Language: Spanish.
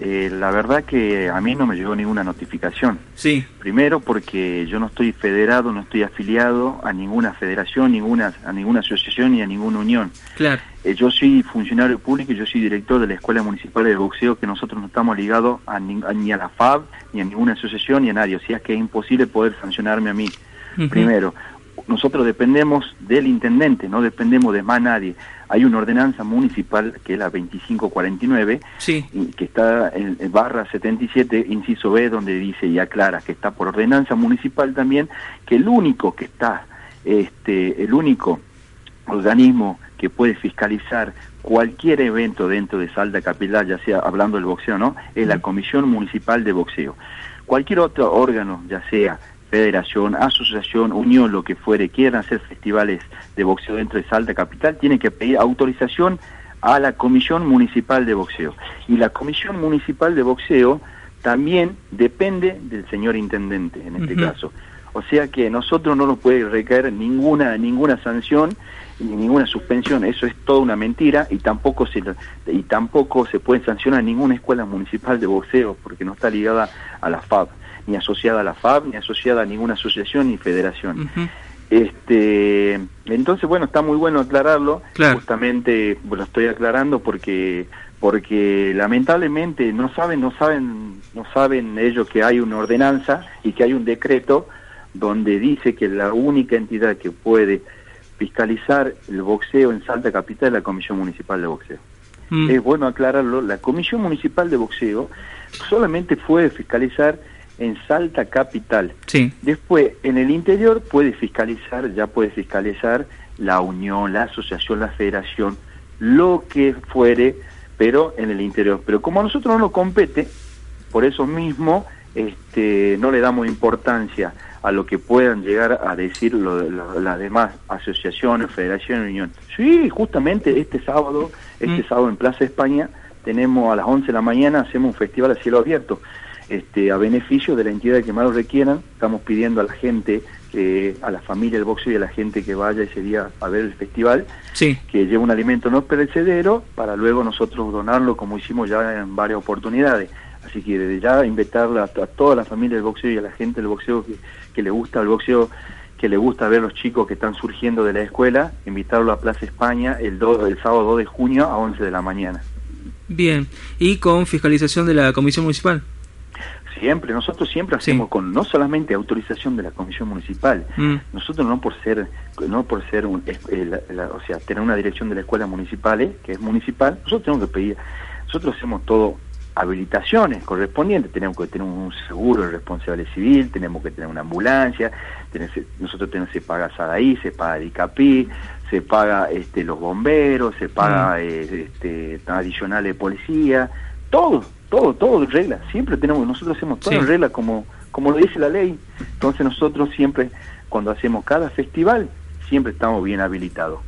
Eh, la verdad que a mí no me llegó ninguna notificación. Sí. Primero porque yo no estoy federado, no estoy afiliado a ninguna federación, ninguna, a ninguna asociación ni a ninguna unión. Claro. Eh, yo soy funcionario público y yo soy director de la Escuela Municipal de Boxeo, que nosotros no estamos ligados a ni, a, la FAB, ni a ninguna asociación, ni a nadie. O sea que es imposible poder sancionarme a mí. Primero, nosotros dependemos del intendente, no dependemos de más nadie. Hay una ordenanza municipal que es la 2549, sí. que está en, barra 77, inciso B, donde dice y aclara que está por ordenanza municipal también, que el único que está, este, el único organismo que puede fiscalizar cualquier evento dentro de Salda Capital, ya sea hablando del boxeo, ¿no? Es la Comisión Municipal de Boxeo. Cualquier otro órgano, ya sea federación, asociación, unión, lo que fuere, quieran hacer festivales de boxeo dentro de Salta Capital, tienen que pedir autorización a la Comisión Municipal de Boxeo. Y la Comisión Municipal de Boxeo también depende del señor intendente, en este caso. O sea que nosotros no nos puede recaer ninguna, ninguna sanción ni ninguna suspensión, eso es toda una mentira y tampoco se y tampoco se puede sancionar ninguna escuela municipal de boxeo porque no está ligada a la FAB ni asociada a la FAB, ni asociada a ninguna asociación ni federación. Este, entonces, bueno, está muy bueno aclararlo. Justamente lo estoy aclarando porque porque lamentablemente no saben, no saben, no saben ellos que hay una ordenanza y que hay un decreto donde dice que la única entidad que puede fiscalizar el boxeo en Salta Capital es la Comisión Municipal de Boxeo. Mm. Es bueno aclararlo, la Comisión Municipal de Boxeo solamente puede fiscalizar en Salta Capital. Sí. Después, en el interior puede fiscalizar, ya puede fiscalizar la unión, la asociación, la federación, lo que fuere, pero en el interior. Pero como a nosotros no nos compete, por eso mismo este, no le damos importancia a lo que puedan llegar a decir las demás asociaciones, federaciones, unión. Sí, justamente este sábado, este mm. sábado en Plaza España, tenemos a las 11 de la mañana, hacemos un festival a cielo abierto este, a beneficio de la entidad que más lo requieran. Estamos pidiendo a la gente, a la familia del boxeo y a la gente que vaya ese día a ver el festival, sí. que lleve un alimento no perecedero para luego nosotros donarlo como hicimos ya en varias oportunidades. Así que desde ya invitar a, toda la familia del boxeo y a la gente del boxeo que, le gusta el boxeo que le gusta ver los chicos que están surgiendo de la escuela, invitarlo a Plaza España el, el sábado 2 de junio a 11 de la mañana. Bien, ¿y con fiscalización de la Comisión Municipal? Siempre, nosotros siempre hacemos con no solamente autorización de la comisión municipal, mm. nosotros no por ser, no por ser, un, o sea, tener una dirección de la escuela municipal, eh, que es municipal, nosotros tenemos que pedir, nosotros hacemos todo habilitaciones correspondientes, tenemos que tener un seguro de responsable civil, tenemos que tener una ambulancia, nosotros tenemos, se paga SADAI, se paga DICAPI, se paga este, los bomberos, se paga mm. eh, este, adicional de policía, todo, todo, todo en regla. Siempre tenemos, nosotros hacemos todo en regla como, como lo dice la ley. Entonces nosotros siempre, cuando hacemos cada festival, siempre estamos bien habilitados.